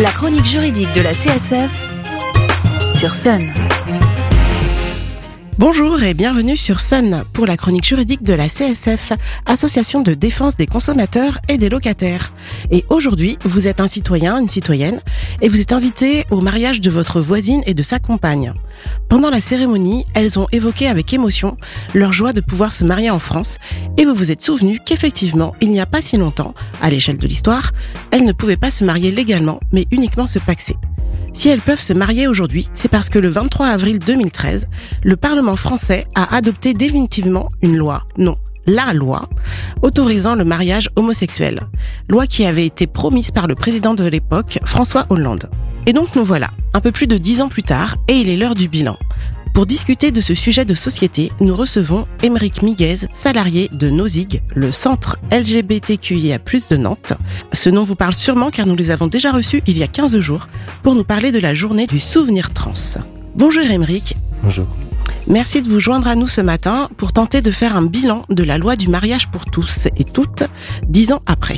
La chronique juridique de la CSF sur Sun. Bonjour et bienvenue sur Sun pour la chronique juridique de la CSF, Association de défense des consommateurs et des locataires. Et aujourd'hui, vous êtes un citoyen, une citoyenne, et vous êtes invité au mariage de votre voisine et de sa compagne. Pendant la cérémonie, elles ont évoqué avec émotion leur joie de pouvoir se marier en France, et vous vous êtes souvenu qu'effectivement, il n'y a pas si longtemps, à l'échelle de l'histoire, elles ne pouvaient pas se marier légalement, mais uniquement se paxer. Si elles peuvent se marier aujourd'hui, c'est parce que le 23 avril 2013, le Parlement français a adopté définitivement une loi, non, la loi, autorisant le mariage homosexuel. Loi qui avait été promise par le président de l'époque, François Hollande. Et donc nous voilà, un peu plus de dix ans plus tard, et il est l'heure du bilan. Pour discuter de ce sujet de société, nous recevons Émeric Miguez, salarié de NOSIG, le centre LGBTQIA+, de Nantes. Ce nom vous parle sûrement car nous les avons déjà reçus il y a 15 jours pour nous parler de la journée du souvenir trans. Bonjour Émeric. Bonjour. Merci de vous joindre à nous ce matin pour tenter de faire un bilan de la loi du mariage pour tous et toutes, dix ans après.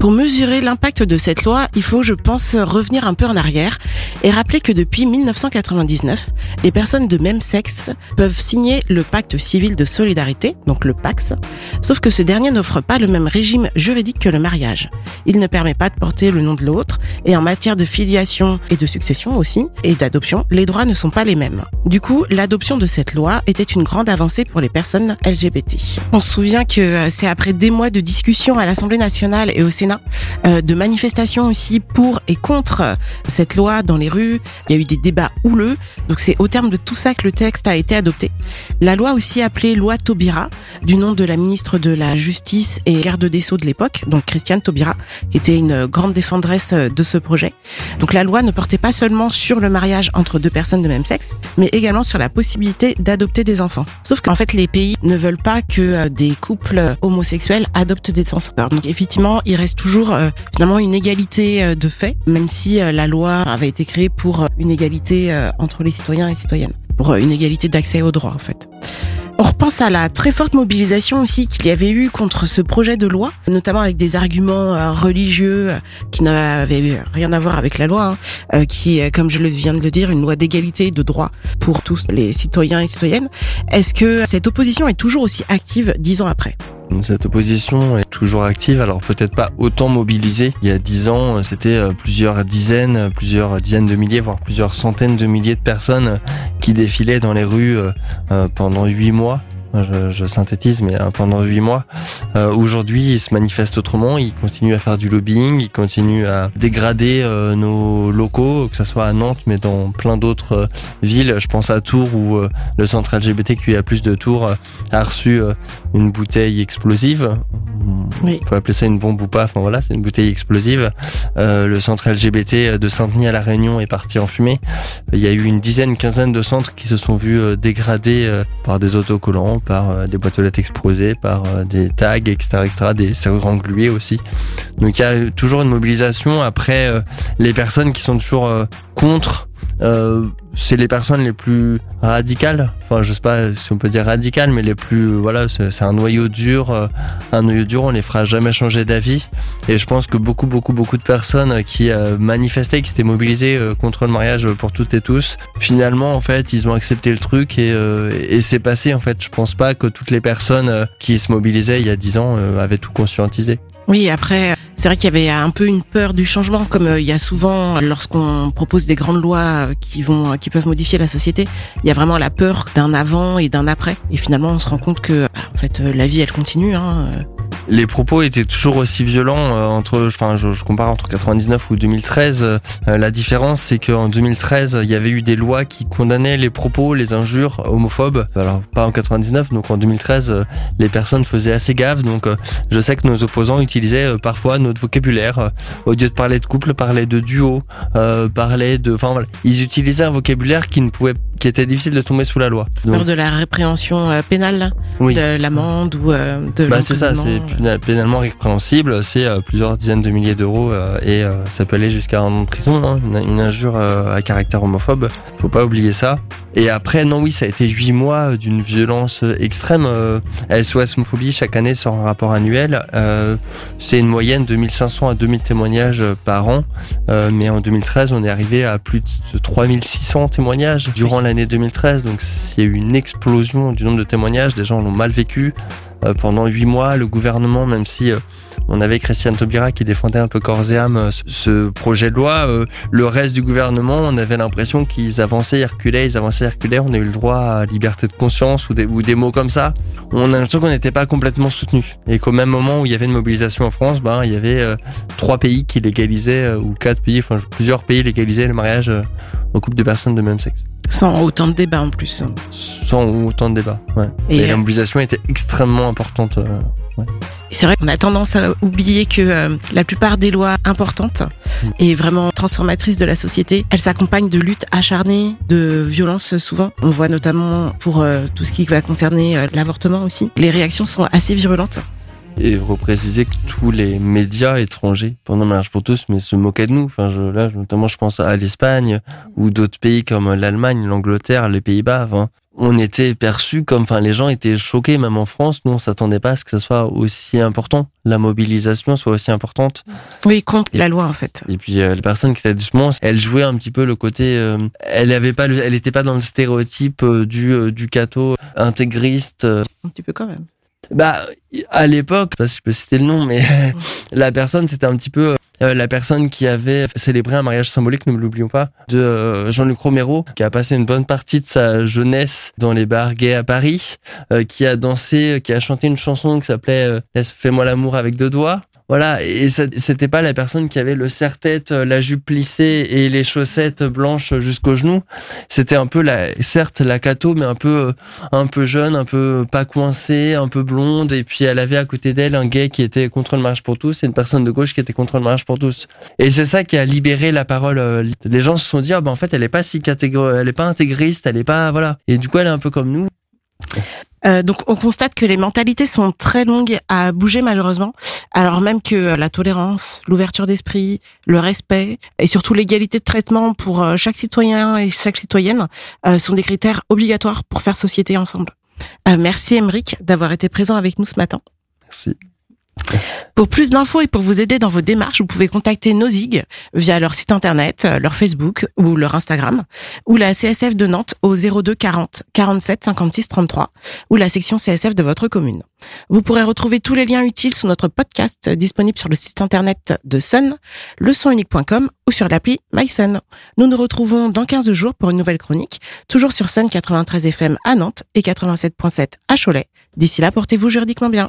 Pour mesurer l'impact de cette loi, il faut, je pense, revenir un peu en arrière et rappeler que depuis 1999, les personnes de même sexe peuvent signer le pacte civil de solidarité, donc le PAX, sauf que ce dernier n'offre pas le même régime juridique que le mariage. Il ne permet pas de porter le nom de l'autre et en matière de filiation et de succession aussi, et d'adoption, les droits ne sont pas les mêmes. Du coup, l'adoption de cette loi était une grande avancée pour les personnes LGBT. On se souvient que c'est après des mois de discussions à l'Assemblée nationale et au Sénat euh, de manifestations aussi pour et contre cette loi dans les rues. Il y a eu des débats houleux. Donc c'est au terme de tout ça que le texte a été adopté. La loi aussi appelée loi Taubira, du nom de la ministre de la Justice et garde des Sceaux de l'époque, donc Christiane Taubira, qui était une grande défendresse de ce projet. Donc la loi ne portait pas seulement sur le mariage entre deux personnes de même sexe, mais également sur la possibilité d'adopter des enfants. Sauf qu'en fait, les pays ne veulent pas que euh, des couples homosexuels adoptent des enfants. Donc effectivement, il reste toujours euh, finalement une égalité euh, de fait, même si euh, la loi avait été créée pour une égalité entre les citoyens et citoyennes, pour une égalité d'accès aux droits en fait. On repense à la très forte mobilisation aussi qu'il y avait eu contre ce projet de loi, notamment avec des arguments religieux qui n'avaient rien à voir avec la loi, hein, qui est, comme je viens de le dire, une loi d'égalité et de droit pour tous les citoyens et citoyennes. Est-ce que cette opposition est toujours aussi active dix ans après? Cette opposition est toujours active, alors peut-être pas autant mobilisée. Il y a dix ans, c'était euh, plusieurs dizaines, plusieurs dizaines de milliers, voire plusieurs centaines de milliers de personnes qui défilaient dans les rues euh, euh, pendant huit mois je, je, synthétise, mais euh, pendant huit mois. Euh, Aujourd'hui, il se manifeste autrement. Il continue à faire du lobbying, il continue à dégrader euh, nos locaux, que ce soit à Nantes, mais dans plein d'autres euh, villes. Je pense à Tours, où euh, le centre LGBTQIA+ de Tours a reçu une bouteille explosive. Oui. On peut appeler ça une bombe ou pas. Enfin voilà, c'est une bouteille explosive. le centre LGBT de Saint-Denis à la Réunion est parti en fumée. Il y a eu une dizaine, quinzaine de centres qui se sont vus dégradés par des autocollants par euh, des boîtes aux lettres explosées, par euh, des tags, etc., etc., des serrures engluées aussi. Donc il y a toujours une mobilisation. Après, euh, les personnes qui sont toujours contre euh, c'est les personnes les plus radicales. Enfin, je sais pas si on peut dire radicales, mais les plus voilà, c'est un noyau dur. Euh, un noyau dur, on les fera jamais changer d'avis. Et je pense que beaucoup, beaucoup, beaucoup de personnes qui euh, manifestaient, qui s'étaient mobilisées contre le mariage pour toutes et tous, finalement, en fait, ils ont accepté le truc et, et c'est passé. En fait, je pense pas que toutes les personnes qui se mobilisaient il y a dix ans avaient tout conscientisé. Oui, après, c'est vrai qu'il y avait un peu une peur du changement, comme euh, il y a souvent lorsqu'on propose des grandes lois euh, qui vont, qui peuvent modifier la société. Il y a vraiment la peur d'un avant et d'un après. Et finalement, on se rend compte que, bah, en fait, euh, la vie, elle continue. Hein les propos étaient toujours aussi violents euh, entre, enfin, je, je, compare entre 99 ou 2013. Euh, la différence, c'est qu'en 2013, il y avait eu des lois qui condamnaient les propos, les injures homophobes. Alors, pas en 99, donc en 2013, euh, les personnes faisaient assez gaffe. Donc, je sais que nos opposants utilisaient parfois notre vocabulaire. Au lieu de parler de couple, parlaient de duo, euh, parlaient de, enfin voilà, ils utilisaient un vocabulaire qui ne pouvait qui était difficile de tomber sous la loi. Donc, de la répréhension pénale, oui. de l'amende ou de bah c'est ça, c'est pénalement répréhensible, c'est plusieurs dizaines de milliers d'euros et ça peut aller jusqu'à un an de prison, hein, une, injure à caractère homophobe. Faut pas oublier ça. Et après, non, oui, ça a été huit mois d'une violence extrême. SOS homophobie chaque année sort un rapport annuel. c'est une moyenne de 1500 à 2000 témoignages par an, mais en 2013, on est arrivé à plus de 3600 témoignages durant l'année 2013. Donc, il y a eu une explosion du nombre de témoignages. Des gens l'ont mal vécu. Euh, pendant huit mois, le gouvernement, même si euh, on avait Christiane Taubira qui défendait un peu corps et âme euh, ce projet de loi. Le reste du gouvernement, on avait l'impression qu'ils avançaient, ils reculaient, ils avançaient, ils reculaient. On a eu le droit à liberté de conscience ou des, ou des mots comme ça. On a l'impression qu'on n'était pas complètement soutenu et qu'au même moment où il y avait une mobilisation en France, ben il y avait trois pays qui légalisaient ou quatre pays, enfin plusieurs pays légalisaient le mariage aux couples de personnes de même sexe. Sans autant de débats en plus. Sans autant de débats, ouais. Et, la euh, mobilisation était extrêmement importante. Euh, ouais. C'est vrai qu'on a tendance à oublier que euh, la plupart des lois importantes mm. et vraiment transformatrices de la société, elles s'accompagnent de luttes acharnées, de violences souvent. On voit notamment pour tout ce qui va concerner l'avortement aussi. Les réactions sont assez virulentes et repréciser que tous les médias étrangers pendant Mariage pour tous mais se moquaient de nous. Enfin, je, là, notamment, je pense à l'Espagne ou d'autres pays comme l'Allemagne, l'Angleterre, les Pays-Bas. on était perçus comme, enfin, les gens étaient choqués, même en France. Nous, on s'attendait pas à ce que ça soit aussi important, la mobilisation soit aussi importante. Oui, contre la loi, en fait. Et puis, euh, les personnes qui étaient du moment, elles jouaient un petit peu le côté, euh, elle avait pas, elle était pas dans le stéréotype euh, du du catho intégriste. Un petit peu quand même. Bah, à l'époque, pas si je peux citer le nom, mais la personne, c'était un petit peu euh, la personne qui avait célébré un mariage symbolique, ne l'oublions pas, de euh, Jean-Luc Romero, qui a passé une bonne partie de sa jeunesse dans les bars gays à Paris, euh, qui a dansé, qui a chanté une chanson qui s'appelait Fais-moi l'amour avec deux doigts. Voilà, et c'était pas la personne qui avait le serre-tête, la jupe plissée et les chaussettes blanches jusqu'aux genoux. C'était un peu la, certes la cato, mais un peu, un peu jeune, un peu pas coincée, un peu blonde. Et puis elle avait à côté d'elle un gay qui était contre le mariage pour tous et une personne de gauche qui était contre le mariage pour tous. Et c'est ça qui a libéré la parole. Les gens se sont dit, ah ben en fait, elle est pas si catégorique, elle est pas intégriste, elle est pas, voilà. Et du coup, elle est un peu comme nous. Euh, donc on constate que les mentalités sont très longues à bouger malheureusement, alors même que la tolérance, l'ouverture d'esprit, le respect et surtout l'égalité de traitement pour euh, chaque citoyen et chaque citoyenne euh, sont des critères obligatoires pour faire société ensemble. merci Emeric d'avoir été présent avec nous ce matin. Merci. Pour plus d'infos et pour vous aider dans vos démarches, vous pouvez contacter Nozig via leur site internet, leur Facebook ou leur Instagram, ou la CSF de Nantes au 02 40 47 56 33, ou la section CSF de votre commune. Vous pourrez retrouver tous les liens utiles sur notre podcast disponible sur le site internet de Sun, leçonunique.com ou sur l'appli MySun. Nous nous retrouvons dans 15 jours pour une nouvelle chronique, toujours sur Sun 93 FM à Nantes et 87.7 à Cholet. D'ici là, portez-vous juridiquement bien.